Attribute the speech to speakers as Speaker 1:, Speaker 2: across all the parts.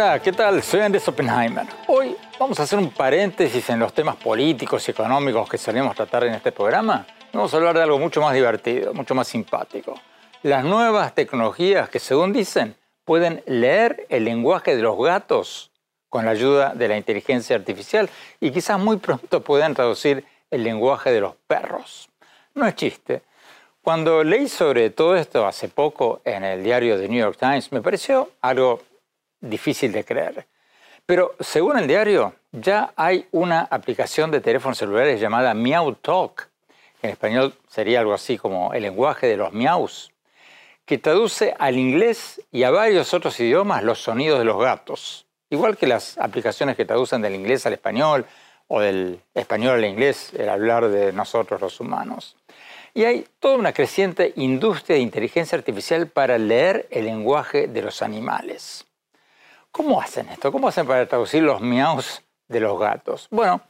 Speaker 1: Hola, ¿qué tal? Soy Andrés Oppenheimer. Hoy vamos a hacer un paréntesis en los temas políticos y económicos que solemos tratar en este programa. Vamos a hablar de algo mucho más divertido, mucho más simpático. Las nuevas tecnologías que, según dicen, pueden leer el lenguaje de los gatos con la ayuda de la inteligencia artificial y quizás muy pronto puedan traducir el lenguaje de los perros. No es chiste. Cuando leí sobre todo esto hace poco en el diario The New York Times, me pareció algo difícil de creer. Pero según el diario, ya hay una aplicación de teléfonos celulares llamada Meow Talk, en español sería algo así como el lenguaje de los miaus, que traduce al inglés y a varios otros idiomas los sonidos de los gatos. Igual que las aplicaciones que traducen del inglés al español o del español al inglés, el hablar de nosotros los humanos. Y hay toda una creciente industria de inteligencia artificial para leer el lenguaje de los animales. ¿Cómo hacen esto? ¿Cómo hacen para traducir los miaus de los gatos? Bueno,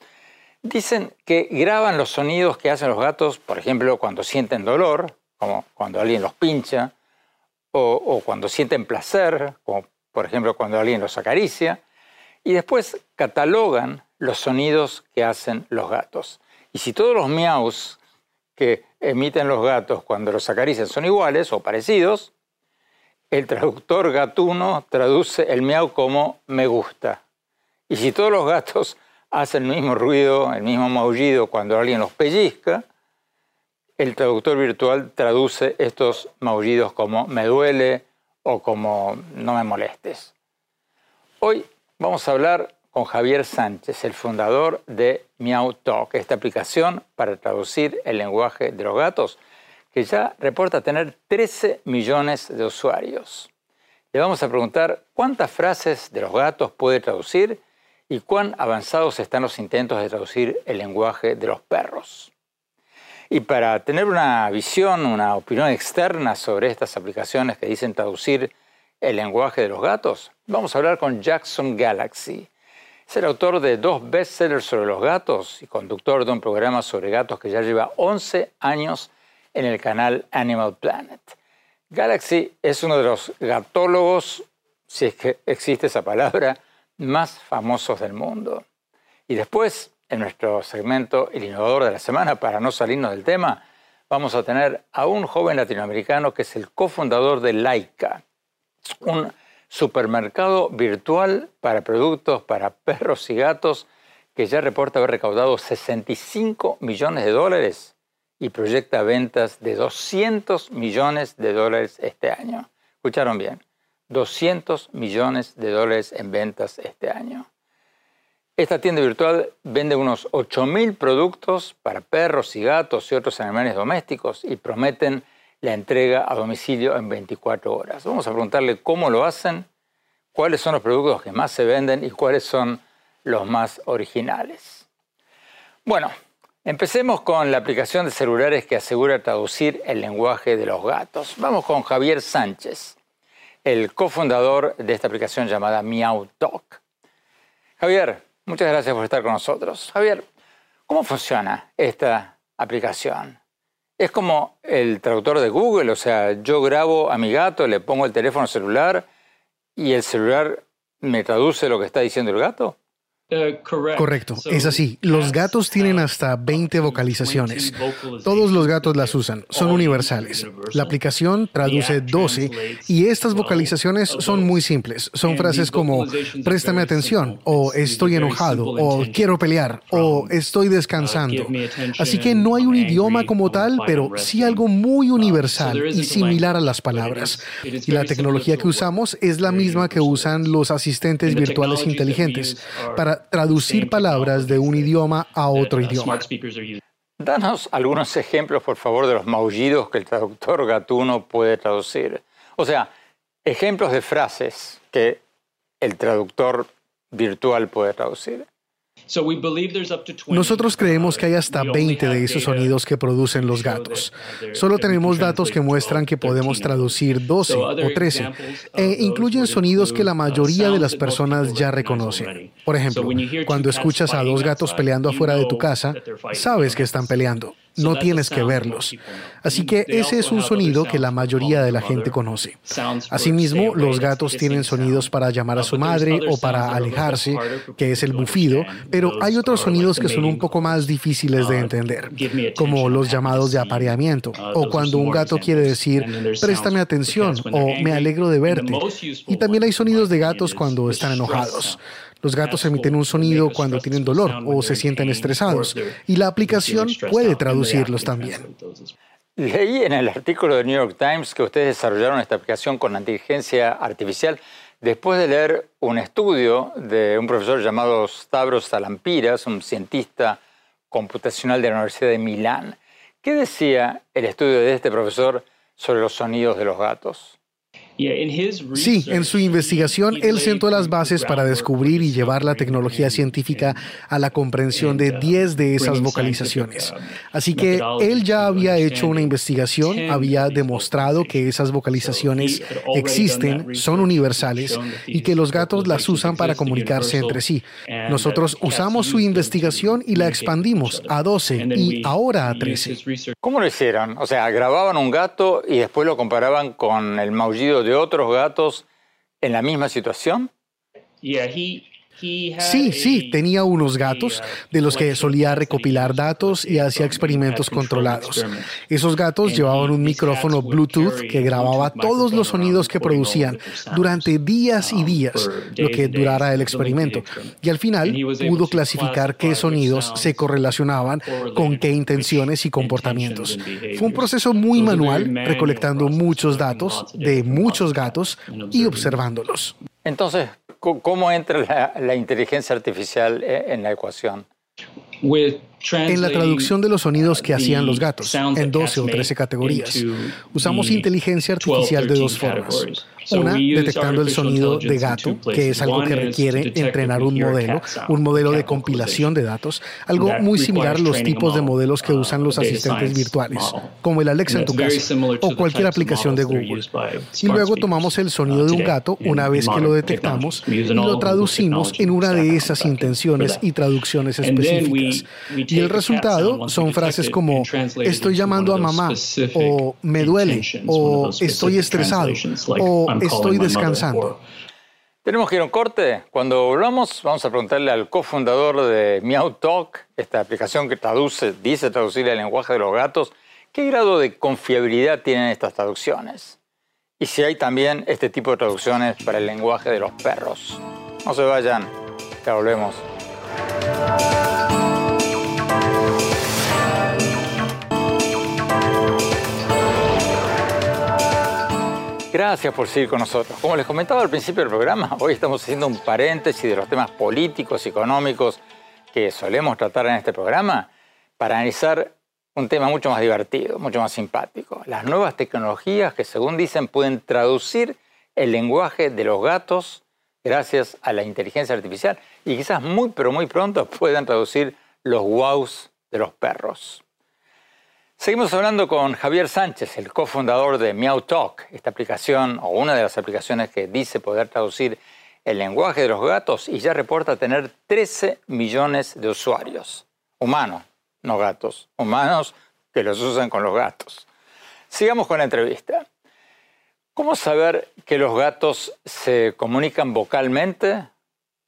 Speaker 1: dicen que graban los sonidos que hacen los gatos, por ejemplo, cuando sienten dolor, como cuando alguien los pincha, o, cuando sienten placer, como por ejemplo cuando alguien los acaricia, y después catalogan los sonidos que hacen los gatos. Y si todos los miaus que emiten los gatos cuando los acarician son iguales o parecidos, el traductor gatuno traduce el miau como me gusta. Y si todos los gatos hacen el mismo ruido, el mismo maullido cuando alguien los pellizca, el traductor virtual traduce estos maullidos como me duele o como no me molestes. Hoy vamos a hablar con Javier Sánchez, el fundador de Meow Talk, esta aplicación para traducir el lenguaje de los gatos que ya reporta tener 13 millones de usuarios. Le vamos a preguntar cuántas frases de los gatos puede traducir y cuán avanzados están los intentos de traducir el lenguaje de los perros. Y para tener una visión, una opinión externa sobre estas aplicaciones que dicen traducir el lenguaje de los gatos, vamos a hablar con Jackson Galaxy. Es el autor de dos bestsellers sobre los gatos y conductor de un programa sobre gatos que ya lleva 11 años en el canal Animal Planet. Galaxy es uno de los gatólogos, si es que existe esa palabra, más famosos del mundo. Y después, en nuestro segmento El Innovador de la Semana, para no salirnos del tema, vamos a tener a un joven latinoamericano que es el cofundador de Laika, un supermercado virtual para productos para perros y gatos que ya reporta haber recaudado 65 millones de dólares y proyecta ventas de 200 millones de dólares este año. ¿Escucharon bien? 200 millones de dólares en ventas este año. Esta tienda virtual vende unos 8.000 productos para perros y gatos y otros animales domésticos y prometen la entrega a domicilio en 24 horas. Vamos a preguntarle cómo lo hacen, cuáles son los productos que más se venden y cuáles son los más originales. Bueno, Empecemos con la aplicación de celulares que asegura traducir el lenguaje de los gatos. Vamos con Javier Sánchez, el cofundador de esta aplicación llamada Meow Talk. Javier, muchas gracias por estar con nosotros. Javier, ¿cómo funciona esta aplicación? Es como el traductor de Google, o sea, yo grabo a mi gato, le pongo el teléfono celular y el celular me traduce lo que está diciendo el gato.
Speaker 2: Uh, Correcto, es así. Los gatos tienen hasta 20 vocalizaciones. Todos los gatos las usan, son universales. La aplicación traduce 12 y estas vocalizaciones son muy simples. Son frases como préstame atención o estoy enojado o quiero pelear o estoy descansando. Así que no hay un idioma como tal, pero sí algo muy universal y similar a las palabras. Y la tecnología que usamos es la misma que usan los asistentes virtuales inteligentes para traducir palabras de un idioma a otro idioma.
Speaker 1: Danos algunos ejemplos, por favor, de los maullidos que el traductor gatuno puede traducir. O sea, ejemplos de frases que el traductor virtual puede traducir.
Speaker 2: Nosotros creemos que hay hasta 20 de esos sonidos que producen los gatos. Solo tenemos datos que muestran que podemos traducir 12 o 13 e incluyen sonidos que la mayoría de las personas ya reconocen. Por ejemplo, cuando escuchas a dos gatos peleando afuera de tu casa, sabes que están peleando no tienes que verlos. Así que ese es un sonido que la mayoría de la gente conoce. Asimismo, los gatos tienen sonidos para llamar a su madre o para alejarse, que es el bufido, pero hay otros sonidos que son un poco más difíciles de entender, como los llamados de apareamiento, o cuando un gato quiere decir, préstame atención o me alegro de verte. Y también hay sonidos de gatos cuando están enojados. Los gatos emiten un sonido cuando tienen dolor o se sienten estresados y la aplicación puede traducirlos también.
Speaker 1: Leí en el artículo de New York Times que ustedes desarrollaron esta aplicación con inteligencia artificial después de leer un estudio de un profesor llamado Stavros Salampiras, un cientista computacional de la Universidad de Milán. ¿Qué decía el estudio de este profesor sobre los sonidos de los gatos?
Speaker 2: Sí, en su investigación él sentó las bases para descubrir y llevar la tecnología científica a la comprensión de 10 de esas vocalizaciones. Así que él ya había hecho una investigación, había demostrado que esas vocalizaciones existen, son universales y que los gatos las usan para comunicarse entre sí. Nosotros usamos su investigación y la expandimos a 12 y ahora a 13.
Speaker 1: ¿Cómo lo hicieron? O sea, grababan un gato y después lo comparaban con el maullido de de otros gatos en la misma situación?
Speaker 2: Sí, sí, tenía unos gatos de los que solía recopilar datos y hacía experimentos controlados. Esos gatos llevaban un micrófono Bluetooth que grababa todos los sonidos que producían durante días y um, días, lo que durara el experimento. Y al final pudo clasificar qué sonidos se correlacionaban con qué intenciones y comportamientos. Fue un proceso muy manual, recolectando muchos datos de muchos gatos y observándolos.
Speaker 1: Entonces, ¿cómo entra la, inteligencia artificial eh, en la ecuación?
Speaker 2: en la traducción de los sonidos que hacían los gatos, en 12 o 13 categorías. Usamos inteligencia artificial de dos formas. Una, detectando el sonido de gato, que es algo que requiere entrenar un modelo, un modelo de compilación de datos, algo muy similar a los tipos de modelos que usan los asistentes virtuales, como el Alexa en tu casa o cualquier aplicación de Google. Y luego tomamos el sonido de un gato una vez que lo detectamos y lo traducimos en una de esas intenciones y traducciones específicas. Y el resultado son frases como estoy llamando a mamá o me duele o estoy estresado o estoy descansando.
Speaker 1: Tenemos que ir a un corte. Cuando volvamos, vamos a preguntarle al cofundador de Meow Talk, esta aplicación que traduce, dice traducir el lenguaje de los gatos, qué grado de confiabilidad tienen estas traducciones. Y si hay también este tipo de traducciones para el lenguaje de los perros. No se vayan, ya volvemos. Gracias por seguir con nosotros. Como les comentaba al principio del programa, hoy estamos haciendo un paréntesis de los temas políticos y económicos que solemos tratar en este programa para analizar un tema mucho más divertido, mucho más simpático. Las nuevas tecnologías que, según dicen, pueden traducir el lenguaje de los gatos gracias a la inteligencia artificial y quizás muy, pero muy pronto puedan traducir los wows de los perros. Seguimos hablando con Javier Sánchez, el cofundador de Meow Talk, esta aplicación o una de las aplicaciones que dice poder traducir el lenguaje de los gatos y ya reporta tener 13 millones de usuarios. Humanos, no gatos, humanos que los usan con los gatos. Sigamos con la entrevista. ¿Cómo saber que los gatos se comunican vocalmente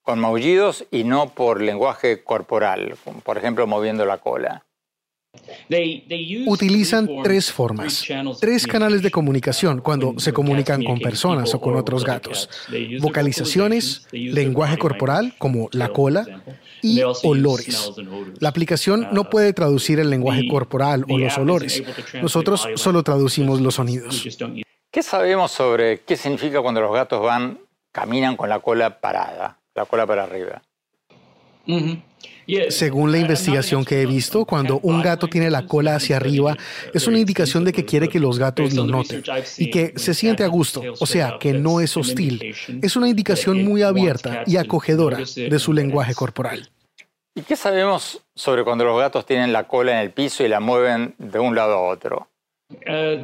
Speaker 1: con maullidos y no por lenguaje corporal, por ejemplo moviendo la cola.
Speaker 2: Utilizan tres formas, tres canales de comunicación cuando se comunican con personas o con otros gatos. Vocalizaciones, lenguaje corporal como la cola y olores. La aplicación no uh, puede traducir el lenguaje corporal o los olores. Nosotros solo traducimos los sonidos.
Speaker 1: ¿Qué sabemos sobre qué significa cuando los gatos van, caminan con la cola parada, la cola para arriba?
Speaker 2: Según la investigación que he visto, cuando un gato tiene la cola hacia arriba, es una indicación de que quiere que los gatos lo noten y que se siente a gusto, o sea, que no es hostil. Es una indicación muy abierta y acogedora de su lenguaje corporal.
Speaker 1: ¿Y qué sabemos sobre cuando los gatos tienen la cola en el piso y la mueven de un lado a otro?
Speaker 2: Uh,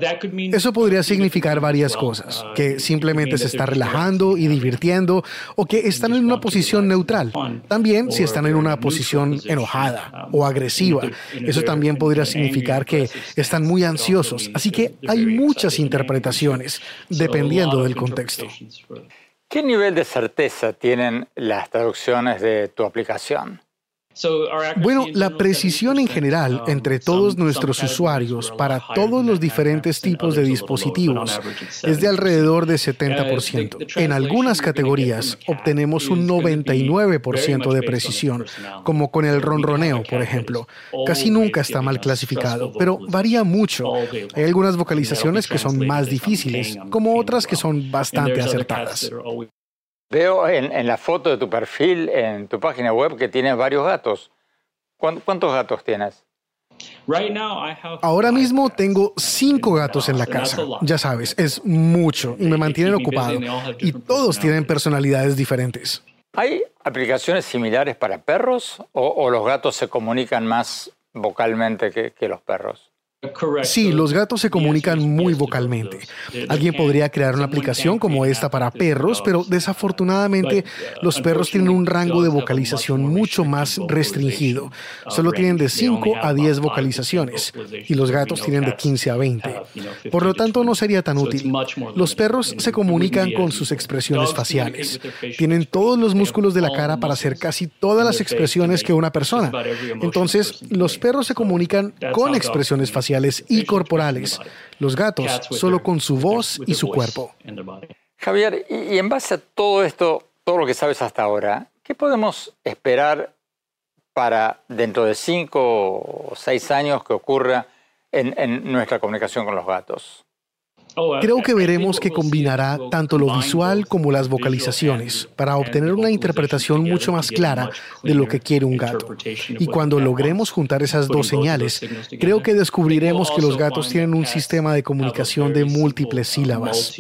Speaker 2: Eso podría significar varias cosas, uh, que simplemente se está relajando y divirtiendo o que están en una posición neutral. También si están en una posición enojada o agresiva. Eso también podría significar que están muy ansiosos. Así que hay muchas interpretaciones dependiendo del contexto.
Speaker 1: ¿Qué nivel de certeza tienen las traducciones de tu aplicación?
Speaker 2: Bueno, la precisión en general um, entre todos nuestros usuarios para todos los diferentes tipos de dispositivos es de alrededor de 70%. Uh, en algunas categorías obtenemos un 99% de precisión, como con el ronroneo, por ejemplo. Casi nunca está mal clasificado, pero varía mucho. Hay algunas vocalizaciones que son más difíciles, como otras que son bastante acertadas.
Speaker 1: Veo en, la foto de tu perfil en tu página web que tienes varios gatos. ¿Cuántos gatos tienes?
Speaker 2: Ahora mismo tengo cinco gatos en la casa. Ya sabes, es mucho y me mantienen ocupado. Y todos tienen personalidades diferentes.
Speaker 1: ¿Hay aplicaciones similares para perros o, los gatos se comunican más vocalmente que los perros?
Speaker 2: Sí, los gatos se comunican muy vocalmente. Alguien podría crear una aplicación como esta para perros, pero desafortunadamente los perros tienen un rango de vocalización mucho más restringido. Solo tienen de 5 a 10 vocalizaciones y los gatos tienen de 15 a 20. Por lo tanto, no sería tan útil. Los perros se comunican con sus expresiones faciales. Tienen todos los músculos de la cara para hacer casi todas las expresiones que una persona. Entonces, los perros se comunican con expresiones faciales y corporales. Los gatos solo con su voz y su cuerpo.
Speaker 1: Javier, y en base a todo esto, todo lo que sabes hasta ahora, ¿qué podemos esperar para dentro de cinco o seis años que ocurra en nuestra comunicación con los gatos?
Speaker 2: Creo que veremos que combinará tanto lo visual como las vocalizaciones para obtener una interpretación mucho más clara de lo que quiere un gato. Y cuando logremos juntar esas dos señales, creo que descubriremos que los gatos tienen un sistema de comunicación de múltiples sílabas.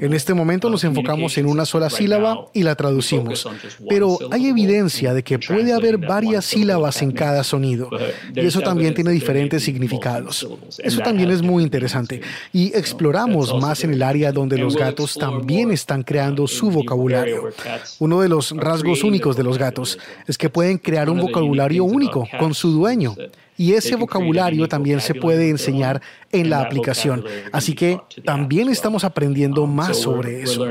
Speaker 2: En este momento nos enfocamos en una sola sílaba y la traducimos, pero hay evidencia de que puede haber varias sílabas en cada sonido. y eso también tiene diferentes significados. Eso también es muy interesante. y exploramos más en el área donde los gatos también están creando su vocabulario. Uno de los rasgos únicos de los gatos es que pueden crear un vocabulario único con su dueño. Y ese vocabulario también se puede enseñar en la aplicación. Así que también estamos aprendiendo más sobre eso.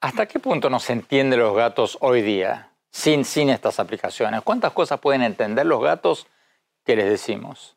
Speaker 1: ¿Hasta qué punto nos entienden los gatos hoy día sin, sin estas aplicaciones? ¿Cuántas cosas pueden entender los gatos que les decimos?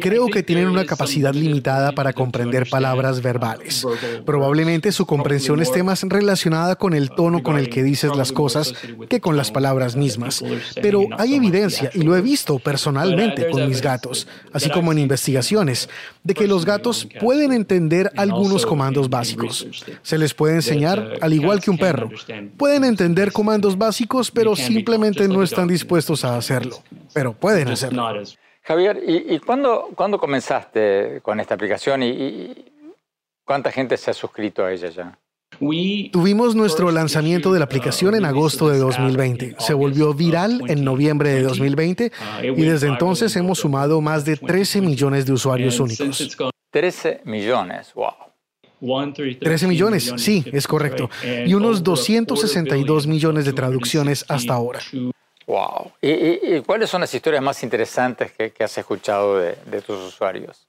Speaker 2: Creo que tienen una capacidad limitada para comprender palabras verbales. Probablemente su comprensión esté más relacionada con el tono con el que dices las cosas que con las palabras mismas. Pero hay evidencia, y lo he visto personalmente con mis gatos, así como en investigaciones, de que los gatos pueden entender algunos comandos básicos. Se les puede enseñar al igual que un perro. Pueden entender comandos básicos, pero simplemente no están dispuestos a hacerlo. Pero pueden hacerlo.
Speaker 1: Javier, ¿y, cuándo, comenzaste con esta aplicación y, cuánta gente se ha suscrito a ella ya?
Speaker 2: Tuvimos nuestro lanzamiento de la aplicación en agosto de 2020. Se volvió viral en noviembre de 2020 y desde entonces hemos sumado más de 13 millones de usuarios únicos.
Speaker 1: 13 millones, wow.
Speaker 2: 13 millones, sí, es correcto. Y unos 262 millones de traducciones hasta ahora.
Speaker 1: Wow. ¿Y, cuáles son las historias más interesantes que, has escuchado de, tus usuarios?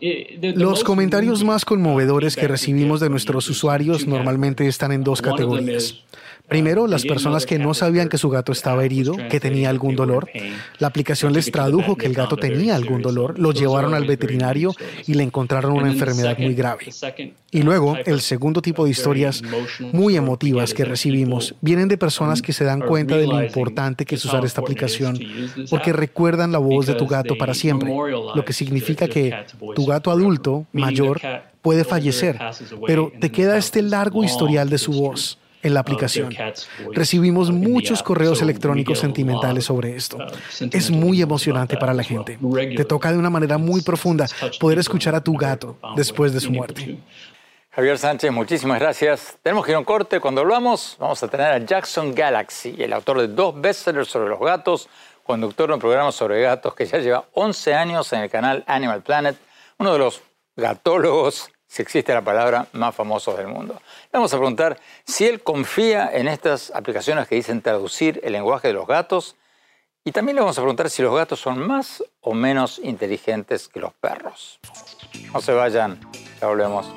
Speaker 2: Los comentarios más conmovedores que recibimos de nuestros usuarios normalmente están en dos categorías. Primero, las personas que no sabían que su gato estaba herido, que tenía algún dolor. La aplicación les tradujo que el gato tenía algún dolor, lo llevaron al veterinario y le encontraron una enfermedad muy grave. Y luego, el segundo tipo de historias muy emotivas que recibimos vienen de personas que se dan cuenta de lo importante que es usar esta aplicación, porque recuerdan la voz de tu gato para siempre, lo que significa que tu gato adulto, mayor, puede fallecer, pero te queda este largo historial de su voz en la aplicación. Recibimos muchos correos electrónicos sentimentales sobre esto. Es muy emocionante para la gente. Te toca de una manera muy profunda poder escuchar a tu gato después de su muerte.
Speaker 1: Javier Sánchez, muchísimas gracias. Tenemos que ir a un corte. Cuando hablamos, vamos a tener a Jackson Galaxy, el autor de dos bestsellers sobre los gatos, conductor de un programa sobre gatos que ya lleva 11 años en el canal Animal Planet, uno de los gatólogos si existe la palabra, más famosos del mundo. Le vamos a preguntar si él confía en estas aplicaciones que dicen traducir el lenguaje de los gatos y también le vamos a preguntar si los gatos son más o menos inteligentes que los perros. No se vayan, ya volvemos.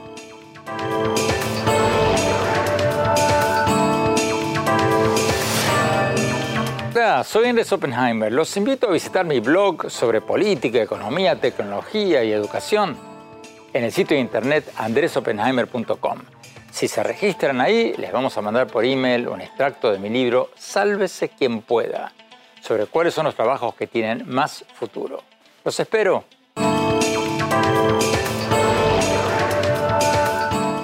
Speaker 1: Hola, soy Andrés Oppenheimer. Los invito a visitar mi blog sobre política, economía, tecnología y educación en el sitio de internet andresopenheimer.com. Si se registran ahí, les vamos a mandar por email un extracto de mi libro Sálvese quien pueda, sobre cuáles son los trabajos que tienen más futuro. Los espero.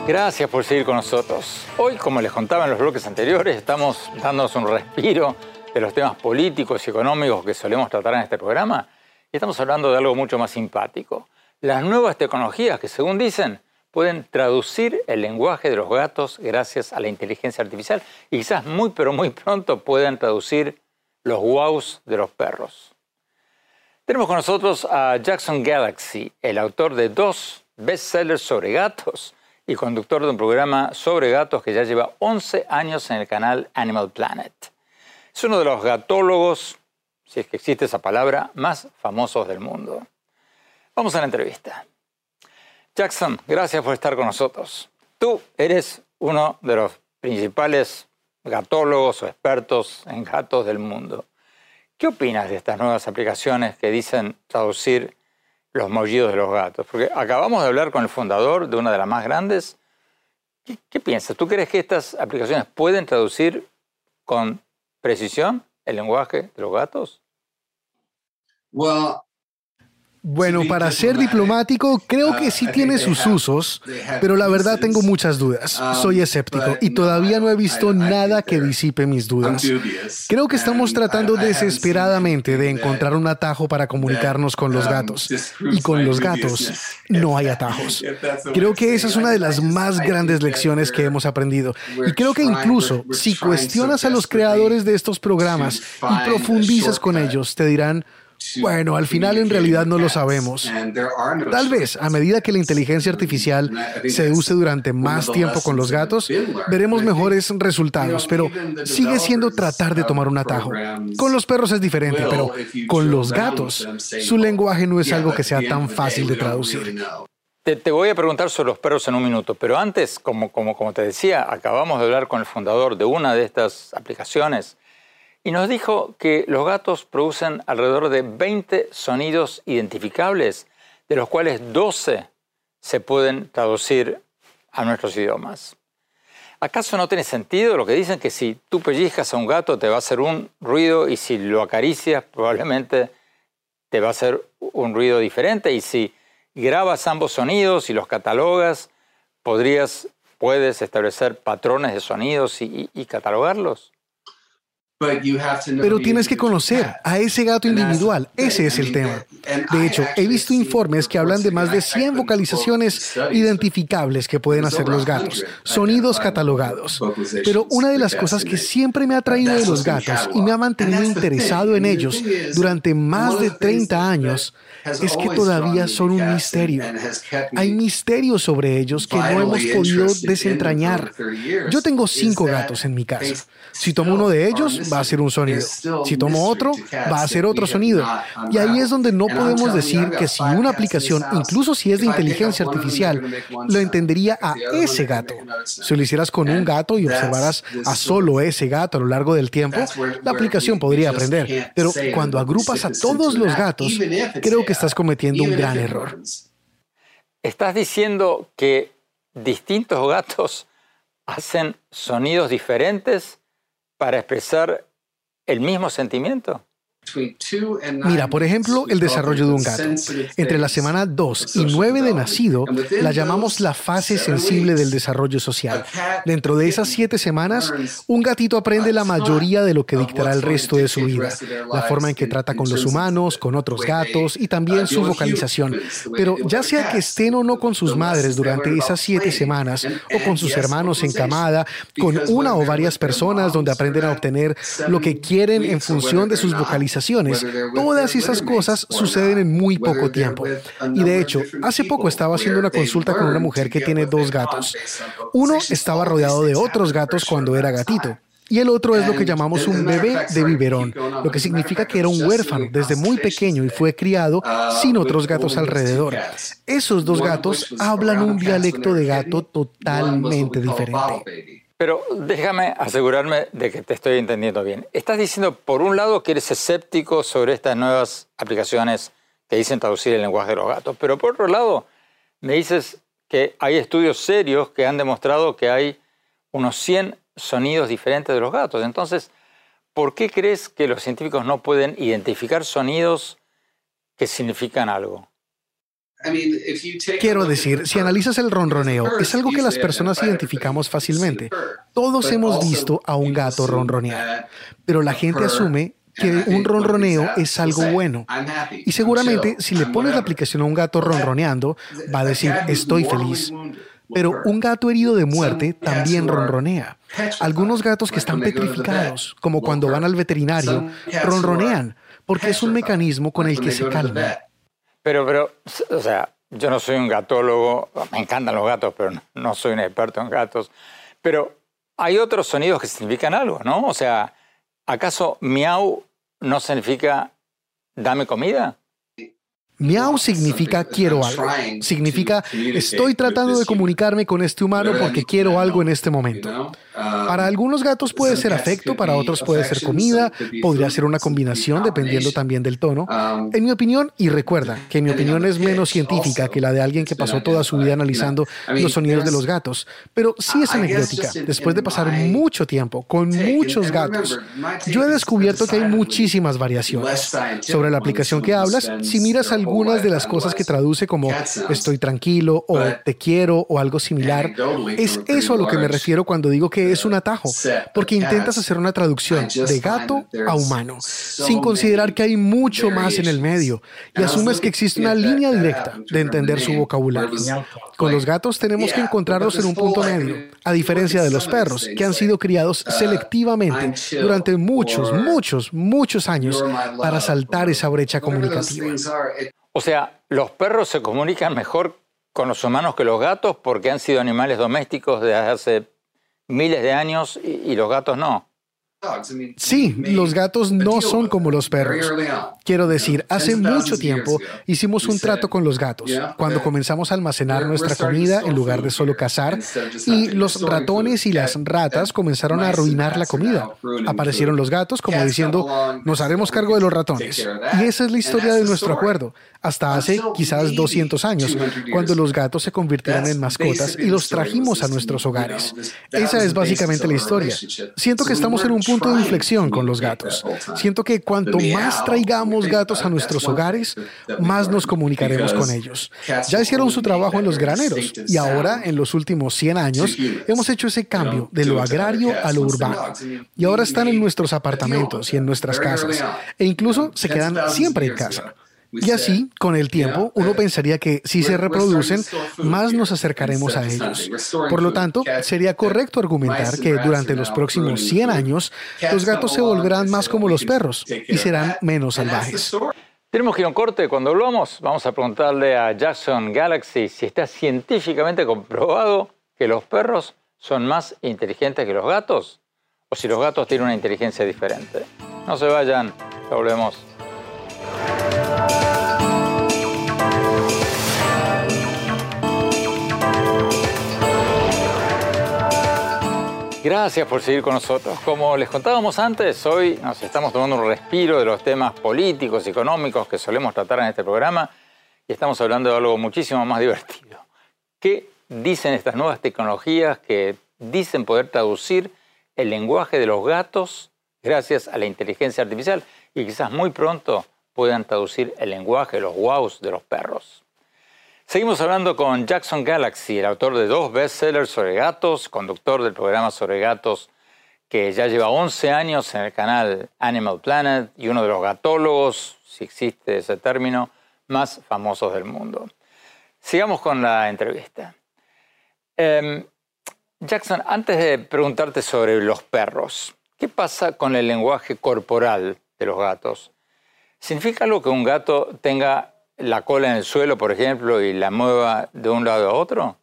Speaker 1: Gracias por seguir con nosotros. Hoy, como les contaba en los bloques anteriores, estamos dándonos un respiro de los temas políticos y económicos que solemos tratar en este programa y estamos hablando de algo mucho más simpático las nuevas tecnologías que, según dicen, pueden traducir el lenguaje de los gatos gracias a la inteligencia artificial y quizás muy pero muy pronto puedan traducir los wows de los perros. Tenemos con nosotros a Jackson Galaxy, el autor de dos bestsellers sobre gatos y conductor de un programa sobre gatos que ya lleva 11 años en el canal Animal Planet. Es uno de los gatólogos, si es que existe esa palabra, más famosos del mundo. Vamos a la entrevista. Jackson, gracias por estar con nosotros. Tú eres uno de los principales gatólogos o expertos en gatos del mundo. ¿Qué opinas de estas nuevas aplicaciones que dicen traducir los maullidos de los gatos? Porque acabamos de hablar con el fundador de una de las más grandes. ¿Qué, piensas? ¿Tú crees que estas aplicaciones pueden traducir con precisión el lenguaje de los gatos?
Speaker 2: Well, bueno, para ser diplomático, creo que sí tiene sus usos, pero la verdad tengo muchas dudas. Soy escéptico y todavía no he visto nada que disipe mis dudas. Creo que estamos tratando desesperadamente de encontrar un atajo para comunicarnos con los gatos. Y con los gatos no hay atajos. Creo que esa es una de las más grandes lecciones que hemos aprendido. Y creo que incluso si cuestionas a los creadores de estos programas y profundizas con ellos, te dirán, bueno, al final en realidad no lo sabemos. Tal vez a medida que la inteligencia artificial se use durante más tiempo con los gatos, veremos mejores resultados, pero sigue siendo tratar de tomar un atajo. Con los perros es diferente, pero con los gatos, su lenguaje no es algo que sea tan fácil de traducir.
Speaker 1: Te, voy a preguntar sobre los perros en un minuto, pero antes, como, como, como te decía, acabamos de hablar con el fundador de una de estas aplicaciones y nos dijo que los gatos producen alrededor de 20 sonidos identificables, de los cuales 12 se pueden traducir a nuestros idiomas. ¿Acaso no tiene sentido lo que dicen que si tú pellizcas a un gato te va a hacer un ruido y si lo acaricias probablemente te va a hacer un ruido diferente y si grabas ambos sonidos y los catalogas podrías puedes establecer patrones de sonidos y, y catalogarlos?
Speaker 2: Pero tienes que conocer a ese gato individual. Ese es el tema. De hecho, he visto informes que hablan de más de 100 vocalizaciones identificables que pueden hacer los gatos, sonidos catalogados. Pero una de las cosas que siempre me ha traído de los gatos y me ha mantenido interesado en ellos durante más de 30 años es que todavía son un misterio. Hay misterios sobre ellos que no hemos podido desentrañar. Yo tengo cinco gatos en mi casa. Si tomo uno de ellos, va a ser un sonido. Si tomo otro, va a ser otro sonido. Y ahí es donde no podemos decir que si una aplicación, incluso si es de inteligencia artificial, lo entendería a ese gato. Si lo hicieras con un gato y observaras a solo ese gato a lo largo del tiempo, la aplicación podría aprender. Pero cuando agrupas a todos los gatos, creo que estás cometiendo un gran error.
Speaker 1: ¿Estás diciendo que distintos gatos hacen sonidos diferentes para expresar el mismo sentimiento?
Speaker 2: Mira, por ejemplo, el desarrollo de un gato. Entre la semana 2 y 9 de nacido, la llamamos la fase sensible del desarrollo social. Dentro de esas siete semanas, un gatito aprende la mayoría de lo que dictará el resto de su vida. La forma en que trata con los humanos, con otros gatos y también su vocalización. Pero ya sea que estén o no con sus madres durante esas siete semanas, o con sus hermanos en camada, con una o varias personas donde aprenden a obtener lo que quieren en función de sus vocalizaciones, todas esas cosas suceden en muy poco tiempo. Y de hecho, hace poco estaba haciendo una consulta con una mujer que tiene dos gatos. Uno estaba rodeado de otros gatos cuando era gatito. Y el otro es lo que llamamos un bebé de biberón, lo que significa que era un huérfano desde muy pequeño y fue criado sin otros gatos alrededor. Esos dos gatos hablan un dialecto de gato totalmente diferente.
Speaker 1: Pero déjame asegurarme de que te estoy entendiendo bien. Estás diciendo, por un lado, que eres escéptico sobre estas nuevas aplicaciones que dicen traducir el lenguaje de los gatos, pero por otro lado, me dices que hay estudios serios que han demostrado que hay unos 100 sonidos diferentes de los gatos. Entonces, ¿por qué crees que los científicos no pueden identificar sonidos que significan algo?
Speaker 2: Quiero decir, si analizas el ronroneo, es algo que las personas identificamos fácilmente. Todos hemos visto a un gato ronronear, pero la gente asume que un ronroneo es algo bueno. Y seguramente si le pones la aplicación a un gato ronroneando, va a decir, estoy feliz. Pero un gato herido de muerte también ronronea. Algunos gatos que están petrificados, como cuando van al veterinario, ronronean, porque es un mecanismo con el que se calman.
Speaker 1: Pero, pero, o sea, yo no soy un gatólogo, me encantan los gatos, pero no, soy un experto en gatos. Pero hay otros sonidos que significan algo, ¿no? O sea, ¿acaso miau no significa dame comida?
Speaker 2: Miau significa quiero algo. Significa estoy tratando de comunicarme con este humano porque quiero algo en este momento. Para algunos gatos puede ser afecto, para otros puede ser comida, podría ser una combinación dependiendo también del tono. En mi opinión, y recuerda que mi opinión es menos científica que la de alguien que pasó toda su vida analizando los sonidos de los gatos, pero sí es anecdótica. Después de pasar mucho tiempo con muchos gatos, yo he descubierto que hay muchísimas variaciones. Sobre la aplicación que hablas, si miras algunas de las cosas que traduce como estoy tranquilo o te quiero o algo similar, es eso a lo que me refiero cuando digo que es un atajo, porque intentas hacer una traducción de gato a humano, sin considerar que hay mucho más en el medio, y asumes que existe una línea directa de entender su vocabulario. Con los gatos tenemos que encontrarlos en un punto medio, a diferencia de los perros, que han sido criados uh, selectivamente durante muchos, muchos, muchos años para saltar esa brecha comunicativa.
Speaker 1: O sea, los perros se comunican mejor con los humanos que los gatos porque han sido animales domésticos desde hace miles de años y, los gatos no.
Speaker 2: Sí, los gatos no son como los perros. Quiero decir, hace mucho tiempo hicimos un trato con los gatos, cuando comenzamos a almacenar nuestra comida en lugar de solo cazar, y los ratones y las ratas comenzaron a arruinar la comida. Aparecieron los gatos como diciendo, nos haremos cargo de los ratones. Y esa es la historia de nuestro acuerdo, hasta hace quizás 200 años, cuando los gatos se convirtieron en mascotas y los trajimos a nuestros hogares. Esa es básicamente la historia. Siento que estamos en un punto de inflexión con los gatos. Siento que cuanto más traigamos gatos a nuestros hogares, más nos comunicaremos con ellos. Ya hicieron su trabajo en los graneros y ahora, en los últimos 100 años, hemos hecho ese cambio de lo agrario a lo urbano. Y ahora están en nuestros apartamentos y en nuestras casas. E incluso se quedan siempre en casa. Y así, con el tiempo, uno pensaría que si se reproducen, más nos acercaremos a ellos. Por lo tanto, sería correcto argumentar que durante los próximos 100 años, los gatos se volverán más como los perros y serán menos salvajes.
Speaker 1: Tenemos que ir a un corte. Cuando volvamos, vamos a preguntarle a Jackson Galaxy si está científicamente comprobado que los perros son más inteligentes que los gatos o si los gatos tienen una inteligencia diferente. No se vayan, volvemos. Gracias por seguir con nosotros. Como les contábamos antes, hoy nos estamos tomando un respiro de los temas políticos y económicos que solemos tratar en este programa y estamos hablando de algo muchísimo más divertido. ¿Qué dicen estas nuevas tecnologías que dicen poder traducir el lenguaje de los gatos gracias a la inteligencia artificial y quizás muy pronto puedan traducir el lenguaje, los wows de los perros? Seguimos hablando con Jackson Galaxy, el autor de dos bestsellers sobre gatos, conductor del programa sobre gatos que ya lleva 11 años en el canal Animal Planet y uno de los gatólogos, si existe ese término, más famosos del mundo. Sigamos con la entrevista. Em, Jackson, antes de preguntarte sobre los perros, ¿qué pasa con el lenguaje corporal de los gatos? ¿Significa algo que un gato tenga la cola en el suelo, por ejemplo, y la mueva de un lado a otro?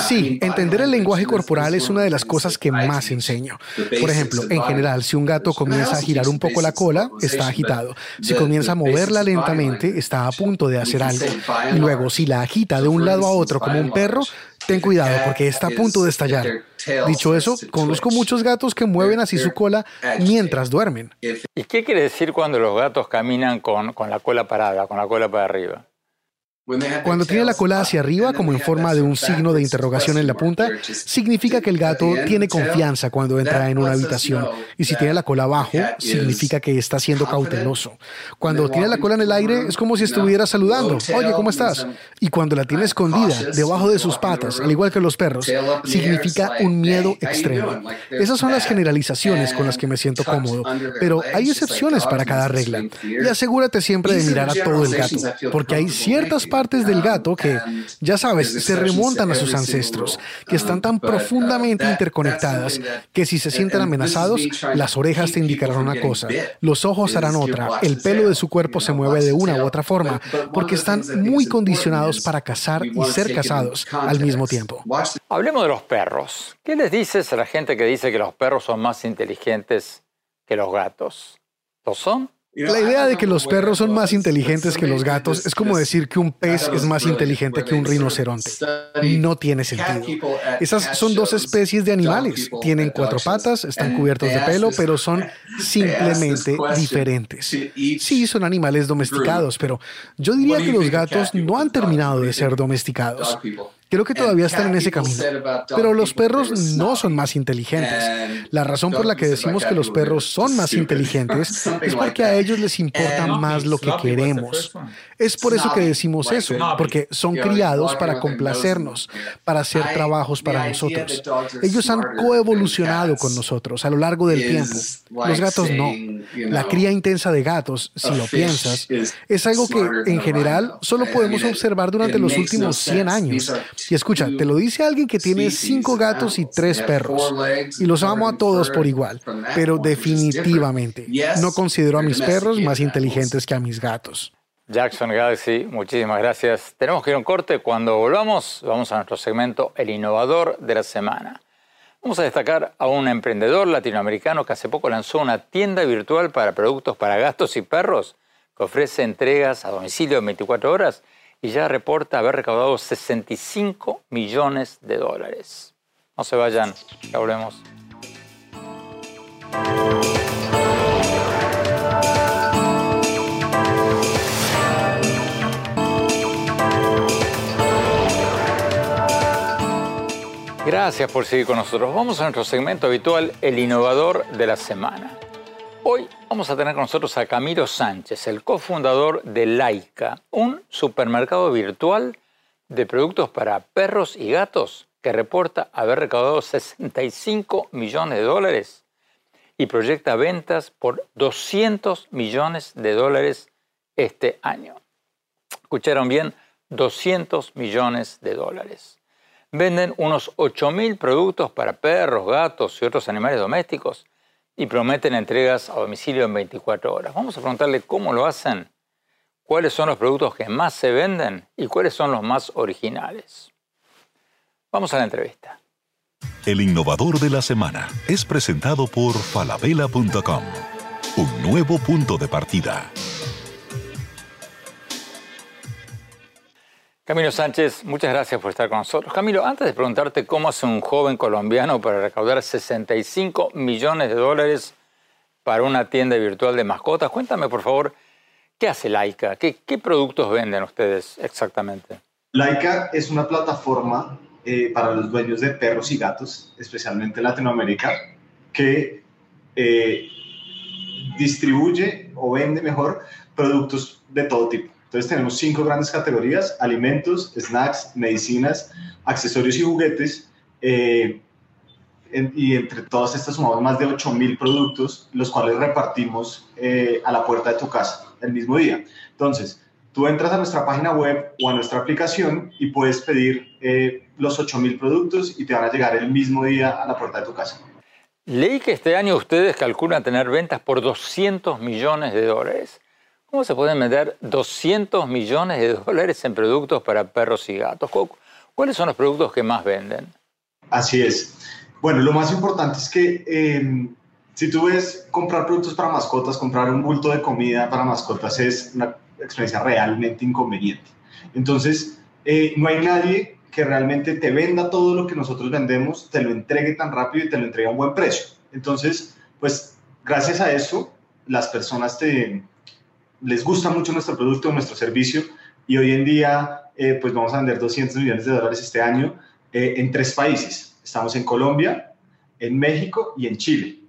Speaker 2: Sí, entender el lenguaje corporal es una de las cosas que más enseño. Por ejemplo, en general, si un gato comienza a girar un poco la cola, está agitado. Si comienza a moverla lentamente, está a punto de hacer algo. Y luego, si la agita de un lado a otro como un perro, ten cuidado porque está a punto de estallar. Dicho eso, conozco muchos gatos que mueven así su cola mientras duermen.
Speaker 1: ¿Y qué quiere decir cuando los gatos caminan con, con la cola parada, con la cola para arriba?
Speaker 2: Cuando tiene la cola hacia arriba, como en forma de un signo de interrogación en la punta, significa que el gato tiene confianza cuando entra en una habitación. Y si tiene la cola abajo, significa que está siendo cauteloso. Cuando tiene la cola en el aire, es como si estuviera saludando. Oye, ¿cómo estás? Y cuando la tiene escondida, debajo de sus patas, al igual que los perros, significa un miedo extremo. Esas son las generalizaciones con las que me siento cómodo. Pero hay excepciones para cada regla. Y asegúrate siempre de mirar a todo el gato, porque hay ciertas partes partes del gato que, ya sabes, se remontan a sus ancestros, que están tan profundamente interconectadas que si se sienten amenazados, las orejas te indicarán una cosa, los ojos harán otra, el pelo de su cuerpo se mueve de una u otra forma, porque están muy condicionados para cazar y ser cazados al mismo tiempo.
Speaker 1: Hablemos de los perros. ¿Qué les dices a la gente que dice que los perros son más inteligentes que los gatos? ¿Lo son?
Speaker 2: La idea de que los perros son más inteligentes que los gatos es como decir que un pez es más inteligente que un rinoceronte. No tiene sentido. Esas son dos especies de animales. Tienen cuatro patas, están cubiertos de pelo, pero son simplemente diferentes. Sí, son animales domesticados, pero yo diría que los gatos no han terminado de ser domesticados. Creo que todavía están en ese camino. Pero los perros no son más inteligentes. La razón por la que decimos que los perros son más inteligentes es porque a ellos les importa más lo que queremos. Es por eso que decimos eso, porque son criados para complacernos, para hacer trabajos para nosotros. Ellos han coevolucionado con nosotros a lo largo del tiempo. Los gatos no. La cría intensa de gatos, si lo piensas, es algo que en general solo podemos observar durante los últimos 100 años. Y escucha, te lo dice alguien que tiene cinco gatos y tres perros. Y los amo a todos por igual. Pero definitivamente no considero a mis perros más inteligentes que a mis gatos.
Speaker 1: Jackson Galaxy, muchísimas gracias. Tenemos que ir a un corte. Cuando volvamos, vamos a nuestro segmento El Innovador de la Semana. Vamos a destacar a un emprendedor latinoamericano que hace poco lanzó una tienda virtual para productos para gatos y perros que ofrece entregas a domicilio en 24 horas y ya reporta haber recaudado 65 millones de dólares. No se vayan, ya volvemos. Gracias por seguir con nosotros. Vamos a nuestro segmento habitual, el innovador de la semana. Hoy vamos a tener con nosotros a Camilo Sánchez, el cofundador de Laika, un supermercado virtual de productos para perros y gatos que reporta haber recaudado 65 millones de dólares y proyecta ventas por 200 millones de dólares este año. Escucharon bien, 200 millones de dólares. Venden unos 8.000 productos para perros, gatos y otros animales domésticos y prometen entregas a domicilio en 24 horas. Vamos a preguntarle cómo lo hacen, cuáles son los productos que más se venden y cuáles son los más originales. Vamos a la entrevista.
Speaker 3: El innovador de la semana es presentado por falabella.com. Un nuevo punto de partida.
Speaker 1: Camilo Sánchez, muchas gracias por estar con nosotros. Camilo, antes de preguntarte cómo hace un joven colombiano para recaudar 65 millones de dólares para una tienda virtual de mascotas, cuéntame por favor, ¿qué hace Laika? ¿Qué, productos venden ustedes exactamente?
Speaker 4: Laika es una plataforma eh, para los dueños de perros y gatos, especialmente en Latinoamérica, que eh, distribuye o vende mejor productos de todo tipo. Entonces tenemos cinco grandes categorías, alimentos, snacks, medicinas, accesorios y juguetes. Eh, y entre todas estas sumamos más de 8.000 productos, los cuales repartimos eh, a la puerta de tu casa el mismo día. Entonces, tú entras a nuestra página web o a nuestra aplicación y puedes pedir eh, los 8.000 productos y te van a llegar el mismo día a la puerta de tu casa.
Speaker 1: Leí que este año ustedes calculan tener ventas por 200 millones de dólares. ¿Cómo se pueden vender 200 millones de dólares en productos para perros y gatos? ¿Cuáles son los productos que más venden?
Speaker 4: Así es. Bueno, lo más importante es que em, si tú ves comprar productos para mascotas, comprar un bulto de comida para mascotas es una experiencia realmente inconveniente. Entonces, eh, no hay nadie que realmente te venda todo lo que nosotros vendemos, te lo entregue tan rápido y te lo entregue a un buen precio. Entonces, pues gracias a eso, las personas te, les gusta mucho nuestro producto, nuestro servicio y hoy en día eh, pues vamos a vender 200 millones de dólares este año eh, en tres países. Estamos en Colombia, en México y en Chile.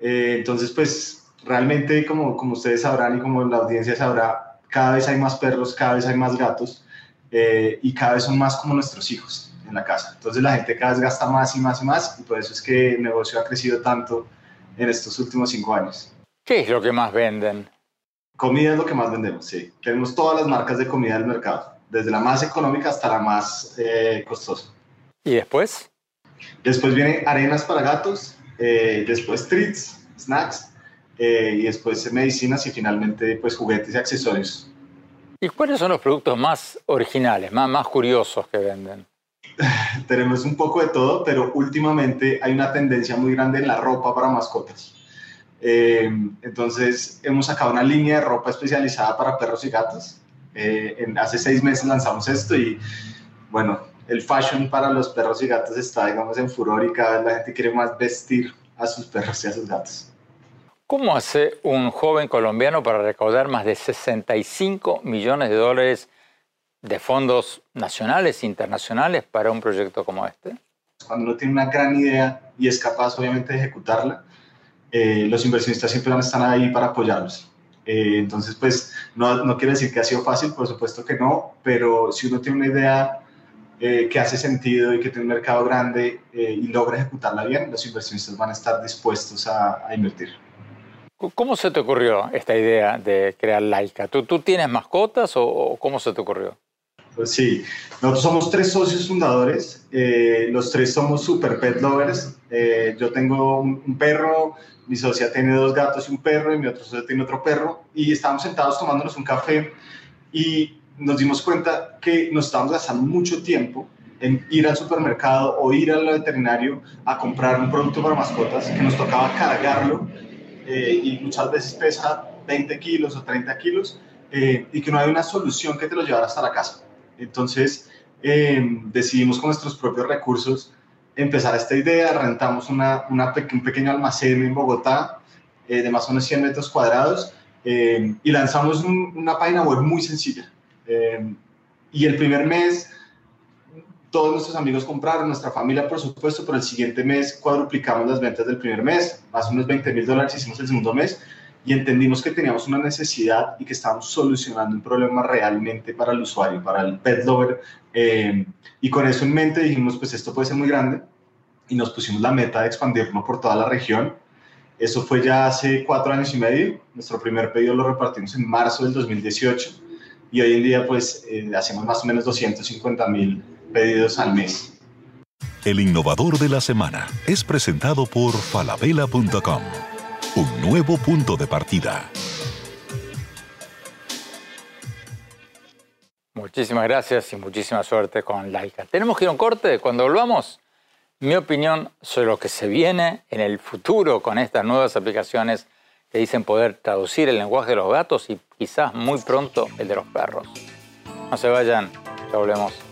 Speaker 4: Eh, entonces pues realmente como, como ustedes sabrán y como la audiencia sabrá, cada vez hay más perros, cada vez hay más gatos y cada vez son más como nuestros hijos en la casa. Entonces la gente cada vez gasta más y más y más y por eso es que el negocio ha crecido tanto en estos últimos cinco años.
Speaker 1: ¿Qué es lo que más venden?
Speaker 4: Comida es lo que más vendemos, sí. Tenemos todas las marcas de comida del mercado, desde la más económica hasta la más eh, costosa.
Speaker 1: ¿Y después?
Speaker 4: Después viene arenas para gatos, eh, después treats, snacks, eh, y después medicinas y finalmente pues juguetes y accesorios.
Speaker 1: ¿Y cuáles son los productos más originales, más, más curiosos que venden?
Speaker 4: Tenemos un poco de todo, pero últimamente hay una tendencia muy grande en la ropa para mascotas. Eh, entonces, hemos sacado una línea de ropa especializada para perros y gatos. Eh, en, hace seis meses lanzamos esto y, bueno, el fashion para los perros y gatos está, digamos, en furor y cada vez la gente quiere más vestir a sus perros y a sus gatos.
Speaker 1: ¿Cómo hace un joven colombiano para recaudar más de 65 millones de dólares de fondos nacionales e internacionales para un proyecto como este?
Speaker 4: Cuando uno tiene una gran idea y es capaz, obviamente, de ejecutarla, eh, los inversionistas siempre van a estar ahí para apoyarlos. Eh, entonces, pues, no, no, quiere decir que ha sido fácil, por supuesto que no, pero si uno tiene una idea eh, que hace sentido y que tiene un mercado grande y logra ejecutarla bien, los inversionistas van a estar dispuestos a, invertir.
Speaker 1: ¿Cómo se te ocurrió esta idea de crear Laika? ¿Tú, tú tienes mascotas o, cómo se te ocurrió?
Speaker 4: Pues sí, nosotros somos tres socios fundadores, los tres somos super pet lovers. yo tengo un perro, mi socia tiene dos gatos y un perro y mi otro socio tiene otro perro y estábamos sentados tomándonos un café y nos dimos cuenta que nos estábamos gastando mucho tiempo en ir al supermercado o ir al veterinario a comprar un producto para mascotas que nos tocaba cargarlo eh, y muchas veces pesa 20 kilos o 30 kilos eh, y que no hay una solución que te lo llevara hasta la casa. Entonces eh, decidimos con nuestros propios recursos empezar esta idea, rentamos una, una un pequeño almacén en Bogotá eh, de más o menos 100 metros cuadrados eh, y lanzamos una página web muy sencilla. Eh, y el primer mes todos nuestros amigos compraron, nuestra familia por supuesto, pero el siguiente mes cuadruplicamos las ventas del primer mes, más o menos 20 mil dólares hicimos el segundo mes y entendimos que teníamos una necesidad y que estábamos solucionando un problema realmente para el usuario, para el pet lover. Eh, y con eso en mente dijimos, pues esto puede ser muy grande y nos pusimos la meta de expandirlo por toda la región. Eso fue ya hace cuatro años y medio. Nuestro primer pedido lo repartimos en marzo del 2018 y hoy en día pues eh, hacemos más o menos 250 mil pedidos al mes.
Speaker 3: El innovador de la semana es presentado por falabella.com un nuevo punto de partida.
Speaker 1: Muchísimas gracias y muchísima suerte con Laika. Tenemos que ir a un corte. Cuando volvamos, mi opinión sobre lo que se viene en el futuro con estas nuevas aplicaciones que dicen poder traducir el lenguaje de los gatos y quizás muy pronto el de los perros. No se vayan, ya volvemos.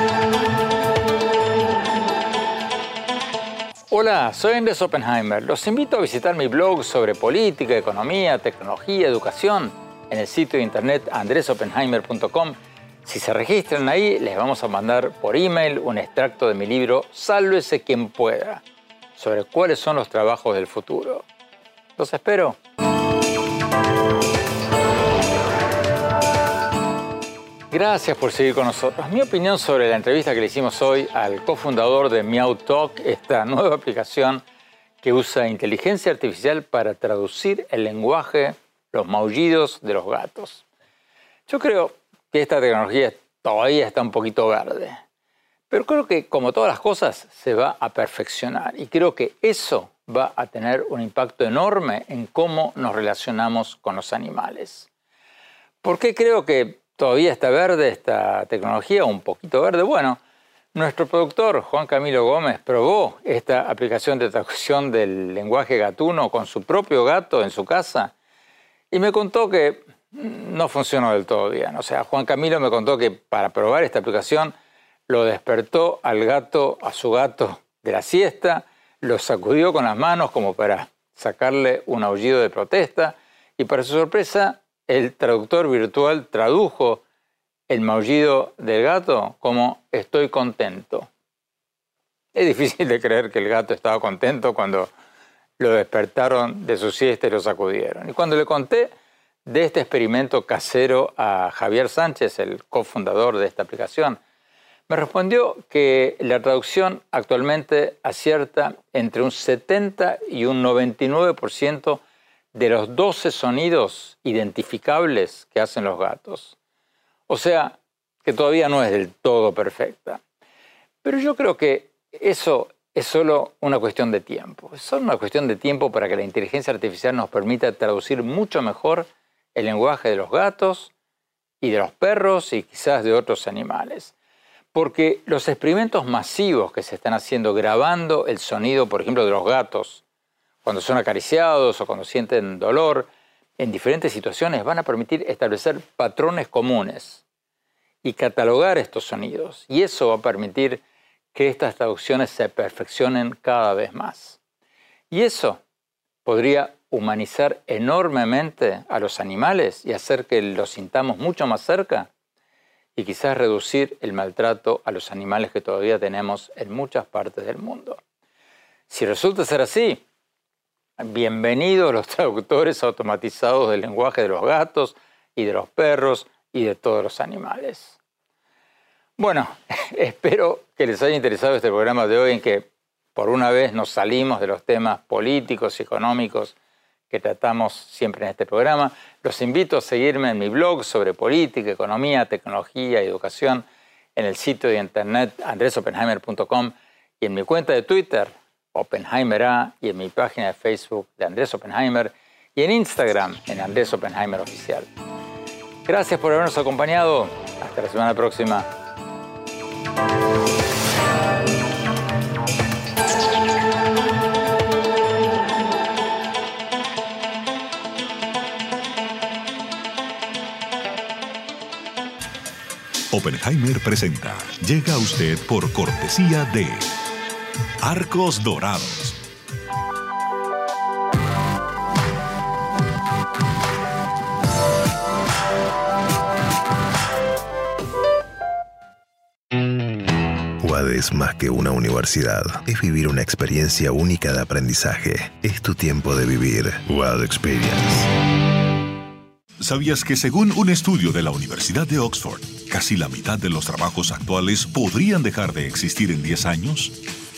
Speaker 1: Hola, soy Andrés Oppenheimer. Los invito a visitar mi blog sobre política, economía, tecnología, educación en el sitio de internet andresoppenheimer.com. Si se registran ahí, les vamos a mandar por email un extracto de mi libro Sálvese quien pueda, sobre cuáles son los trabajos del futuro. Los espero. Gracias por seguir con nosotros. Mi opinión sobre la entrevista que le hicimos hoy al cofundador de MeowTalk, esta nueva aplicación que usa inteligencia artificial para traducir el lenguaje, los maullidos de los gatos. Yo creo que esta tecnología todavía está un poquito verde, pero creo que como todas las cosas se va a perfeccionar y creo que eso va a tener un impacto enorme en cómo nos relacionamos con los animales. ¿Por qué creo que todavía está verde esta tecnología, un poquito verde. Bueno, nuestro productor Juan Camilo Gómez probó esta aplicación de traducción del lenguaje gatuno con su propio gato en su casa y me contó que no funcionó del todo bien. O sea, Juan Camilo me contó que para probar esta aplicación lo despertó al gato, a su gato de la siesta, lo sacudió con las manos como para sacarle un aullido de protesta y para su sorpresa el traductor virtual tradujo el maullido del gato como estoy contento. Es difícil de creer que el gato estaba contento cuando lo despertaron de su siesta y lo sacudieron. Y cuando le conté de este experimento casero a Javier Sánchez, el cofundador de esta aplicación, me respondió que la traducción actualmente acierta entre un 70 y un 99% de los 12 sonidos identificables que hacen los gatos. O sea, que todavía no es del todo perfecta. Pero yo creo que eso es solo una cuestión de tiempo. Es solo una cuestión de tiempo para que la inteligencia artificial nos permita traducir mucho mejor el lenguaje de los gatos y de los perros y quizás de otros animales. Porque los experimentos masivos que se están haciendo grabando el sonido, por ejemplo, de los gatos cuando son acariciados o cuando sienten dolor, en diferentes situaciones van a permitir establecer patrones comunes y catalogar estos sonidos. Y eso va a permitir que estas traducciones se perfeccionen cada vez más. Y eso podría humanizar enormemente a los animales y hacer que los sintamos mucho más cerca y quizás reducir el maltrato a los animales que todavía tenemos en muchas partes del mundo. Si resulta ser así, Bienvenidos los traductores automatizados del lenguaje de los gatos y de los perros y de todos los animales. Bueno, espero que les haya interesado este programa de hoy en que por una vez nos salimos de los temas políticos y económicos que tratamos siempre en este programa. Los invito a seguirme en mi blog sobre política, economía, tecnología y educación en el sitio de internet andresopenheimer.com y en mi cuenta de Twitter, Oppenheimer A y en mi página de Facebook de Andrés Oppenheimer y en Instagram en Andrés Oppenheimer Oficial. Gracias por habernos acompañado. Hasta la semana próxima.
Speaker 3: Oppenheimer presenta. Llega a usted por cortesía de Arcos Dorados.
Speaker 5: Es más que una universidad. Es vivir una experiencia única de aprendizaje. Es tu tiempo de vivir. UAD Experience.
Speaker 3: ¿Sabías que según un estudio de la Universidad de Oxford, casi la mitad de los trabajos actuales podrían dejar de existir en 10 años?